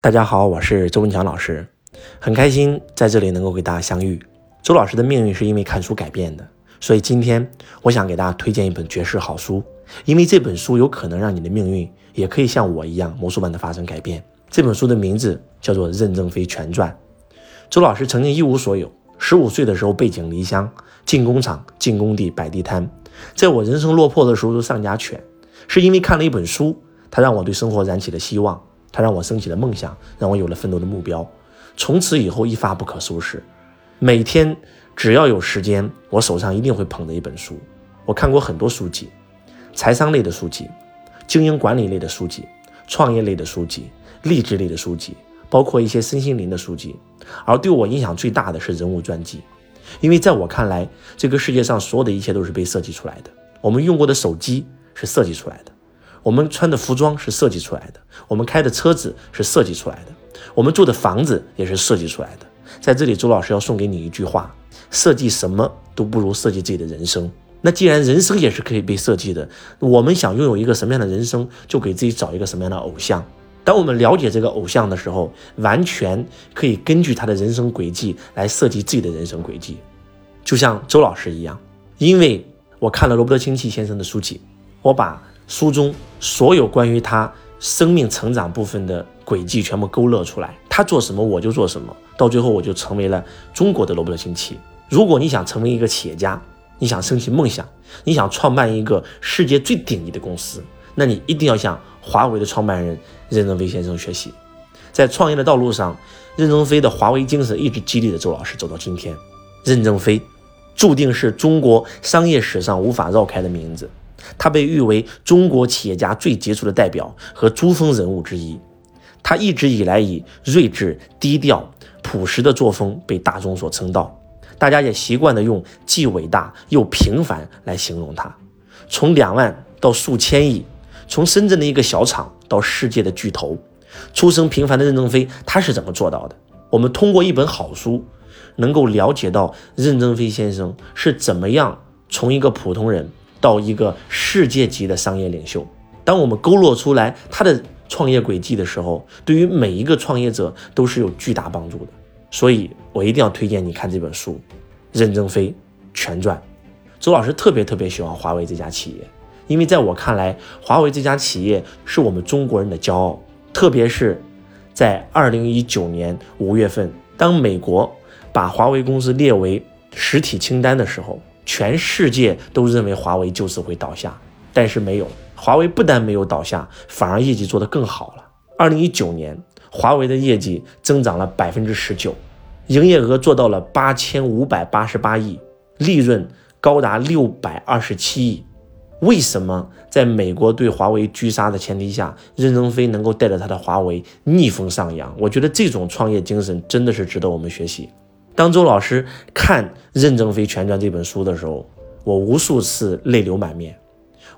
大家好，我是周文强老师，很开心在这里能够给大家相遇。周老师的命运是因为看书改变的，所以今天我想给大家推荐一本绝世好书，因为这本书有可能让你的命运也可以像我一样魔术般的发生改变。这本书的名字叫做《任正非全传》。周老师曾经一无所有，十五岁的时候背井离乡，进工厂、进工地、摆地摊，在我人生落魄的时候都上家犬，是因为看了一本书，它让我对生活燃起了希望。它让我升起了梦想，让我有了奋斗的目标。从此以后一发不可收拾，每天只要有时间，我手上一定会捧着一本书。我看过很多书籍，财商类的书籍、经营管理类的书籍、创业类的书籍、励志类的书籍，包括一些身心灵的书籍。而对我影响最大的是人物传记，因为在我看来，这个世界上所有的一切都是被设计出来的。我们用过的手机是设计出来的。我们穿的服装是设计出来的，我们开的车子是设计出来的，我们住的房子也是设计出来的。在这里，周老师要送给你一句话：设计什么都不如设计自己的人生。那既然人生也是可以被设计的，我们想拥有一个什么样的人生，就给自己找一个什么样的偶像。当我们了解这个偶像的时候，完全可以根据他的人生轨迹来设计自己的人生轨迹。就像周老师一样，因为我看了罗伯特清崎先生的书籍，我把。书中所有关于他生命成长部分的轨迹全部勾勒出来，他做什么我就做什么，到最后我就成为了中国的罗伯特清崎。如果你想成为一个企业家，你想升起梦想，你想创办一个世界最顶级的公司，那你一定要向华为的创办人任正非先生学习。在创业的道路上，任正非的华为精神一直激励着周老师走到今天。任正非注定是中国商业史上无法绕开的名字。他被誉为中国企业家最杰出的代表和珠峰人物之一。他一直以来以睿智、低调、朴实的作风被大众所称道，大家也习惯的用既伟大又平凡来形容他。从两万到数千亿，从深圳的一个小厂到世界的巨头，出身平凡的任正非他是怎么做到的？我们通过一本好书，能够了解到任正非先生是怎么样从一个普通人。到一个世界级的商业领袖，当我们勾勒出来他的创业轨迹的时候，对于每一个创业者都是有巨大帮助的。所以我一定要推荐你看这本书《任正非全传》。周老师特别特别喜欢华为这家企业，因为在我看来，华为这家企业是我们中国人的骄傲。特别是在二零一九年五月份，当美国把华为公司列为实体清单的时候。全世界都认为华为就此会倒下，但是没有，华为不但没有倒下，反而业绩做得更好了。二零一九年，华为的业绩增长了百分之十九，营业额做到了八千五百八十八亿，利润高达六百二十七亿。为什么在美国对华为狙杀的前提下，任正非能够带着他的华为逆风上扬？我觉得这种创业精神真的是值得我们学习。当周老师看《任正非全传》这本书的时候，我无数次泪流满面。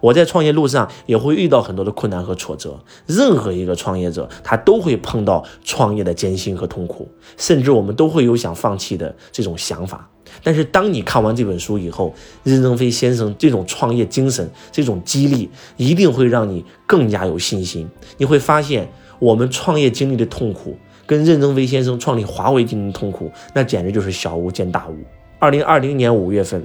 我在创业路上也会遇到很多的困难和挫折，任何一个创业者他都会碰到创业的艰辛和痛苦，甚至我们都会有想放弃的这种想法。但是当你看完这本书以后，任正非先生这种创业精神、这种激励，一定会让你更加有信心。你会发现，我们创业经历的痛苦。跟任正非先生创立华为经历痛苦，那简直就是小巫见大巫。二零二零年五月份，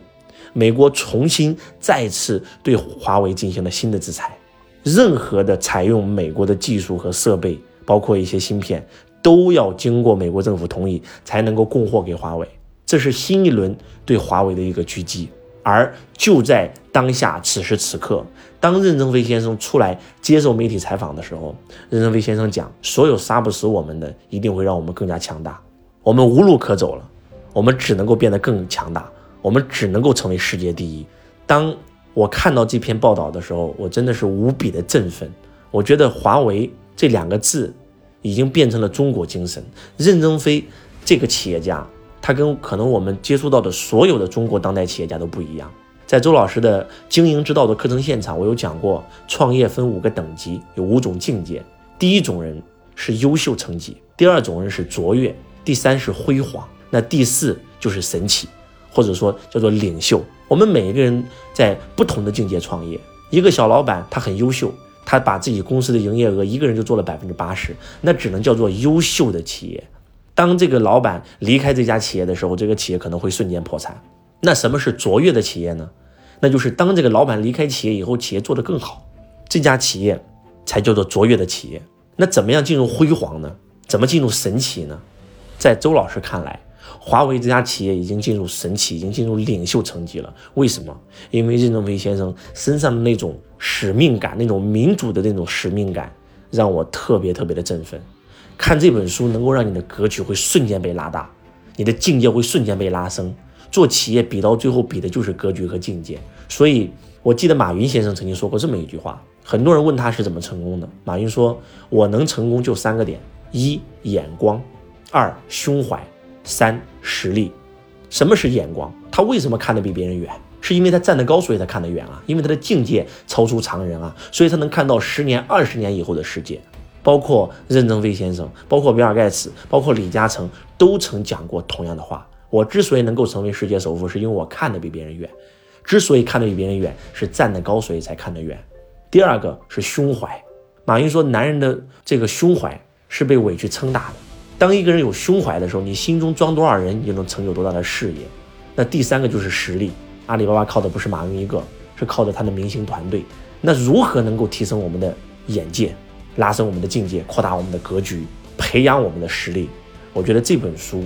美国重新再次对华为进行了新的制裁，任何的采用美国的技术和设备，包括一些芯片，都要经过美国政府同意才能够供货给华为。这是新一轮对华为的一个狙击。而就在当下此时此刻，当任正非先生出来接受媒体采访的时候，任正非先生讲：“所有杀不死我们的，一定会让我们更加强大。我们无路可走了，我们只能够变得更强大，我们只能够成为世界第一。”当我看到这篇报道的时候，我真的是无比的振奋。我觉得“华为”这两个字已经变成了中国精神。任正非这个企业家。他跟可能我们接触到的所有的中国当代企业家都不一样。在周老师的经营之道的课程现场，我有讲过，创业分五个等级，有五种境界。第一种人是优秀成绩，第二种人是卓越，第三是辉煌，那第四就是神奇，或者说叫做领袖。我们每一个人在不同的境界创业。一个小老板他很优秀，他把自己公司的营业额一个人就做了百分之八十，那只能叫做优秀的企业。当这个老板离开这家企业的时候，这个企业可能会瞬间破产。那什么是卓越的企业呢？那就是当这个老板离开企业以后，企业做得更好，这家企业才叫做卓越的企业。那怎么样进入辉煌呢？怎么进入神奇呢？在周老师看来，华为这家企业已经进入神奇，已经进入领袖层级了。为什么？因为任正非先生身上的那种使命感，那种民主的那种使命感，让我特别特别的振奋。看这本书能够让你的格局会瞬间被拉大，你的境界会瞬间被拉升。做企业比到最后比的就是格局和境界。所以我记得马云先生曾经说过这么一句话：很多人问他是怎么成功的，马云说：“我能成功就三个点：一眼光，二胸怀，三实力。什么是眼光？他为什么看得比别人远？是因为他站得高，所以他看得远啊。因为他的境界超出常人啊，所以他能看到十年、二十年以后的世界。”包括任正非先生，包括比尔盖茨，包括李嘉诚，都曾讲过同样的话。我之所以能够成为世界首富，是因为我看得比别人远。之所以看得比别人远，是站得高，所以才看得远。第二个是胸怀。马云说，男人的这个胸怀是被委屈撑大的。当一个人有胸怀的时候，你心中装多少人，你就能成就多大的事业。那第三个就是实力。阿里巴巴靠的不是马云一个，是靠着他的明星团队。那如何能够提升我们的眼界？拉升我们的境界，扩大我们的格局，培养我们的实力。我觉得这本书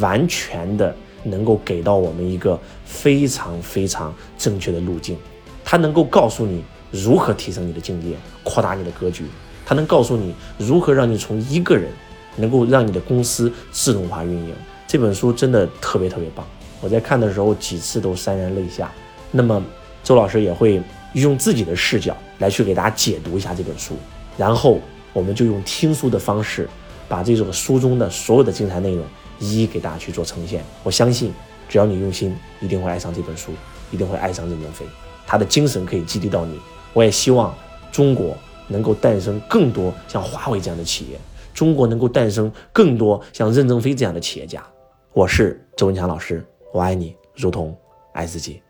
完全的能够给到我们一个非常非常正确的路径。它能够告诉你如何提升你的境界，扩大你的格局。它能告诉你如何让你从一个人能够让你的公司自动化运营。这本书真的特别特别棒。我在看的时候几次都潸然泪下。那么周老师也会用自己的视角来去给大家解读一下这本书。然后我们就用听书的方式，把这种书中的所有的精彩内容一一给大家去做呈现。我相信，只要你用心，一定会爱上这本书，一定会爱上任正非。他的精神可以激励到你。我也希望中国能够诞生更多像华为这样的企业，中国能够诞生更多像任正非这样的企业家。我是周文强老师，我爱你，如同爱自己。